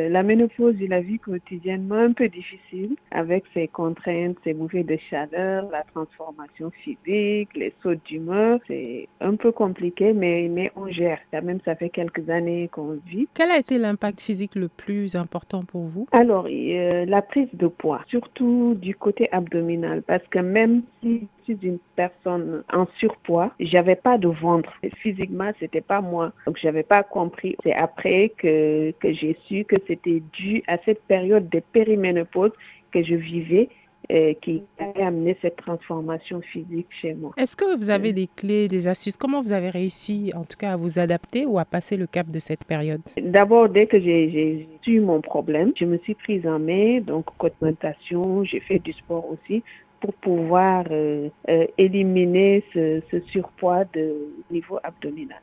La ménopause et la vie quotidiennement un peu difficile avec ses contraintes, ses bouffées de chaleur, la transformation physique, les sauts d'humeur. C'est un peu compliqué, mais, mais on gère. Quand même, ça fait quelques années qu'on vit. Quel a été l'impact physique le plus important pour vous? Alors, euh, la prise de poids, surtout du côté abdominal, parce que même si suis une personne en surpoids, j'avais pas de ventre. Physiquement, c'était pas moi. Donc, j'avais pas compris. C'est après que, que j'ai su que c'était dû à cette période de périménopause que je vivais euh, qui a amené cette transformation physique chez moi. Est-ce que vous avez des clés, des astuces? Comment vous avez réussi, en tout cas, à vous adapter ou à passer le cap de cette période? D'abord, dès que j'ai su mon problème, je me suis prise en main, donc alimentation, j'ai fait du sport aussi pour pouvoir euh, euh, éliminer ce, ce surpoids de niveau abdominal.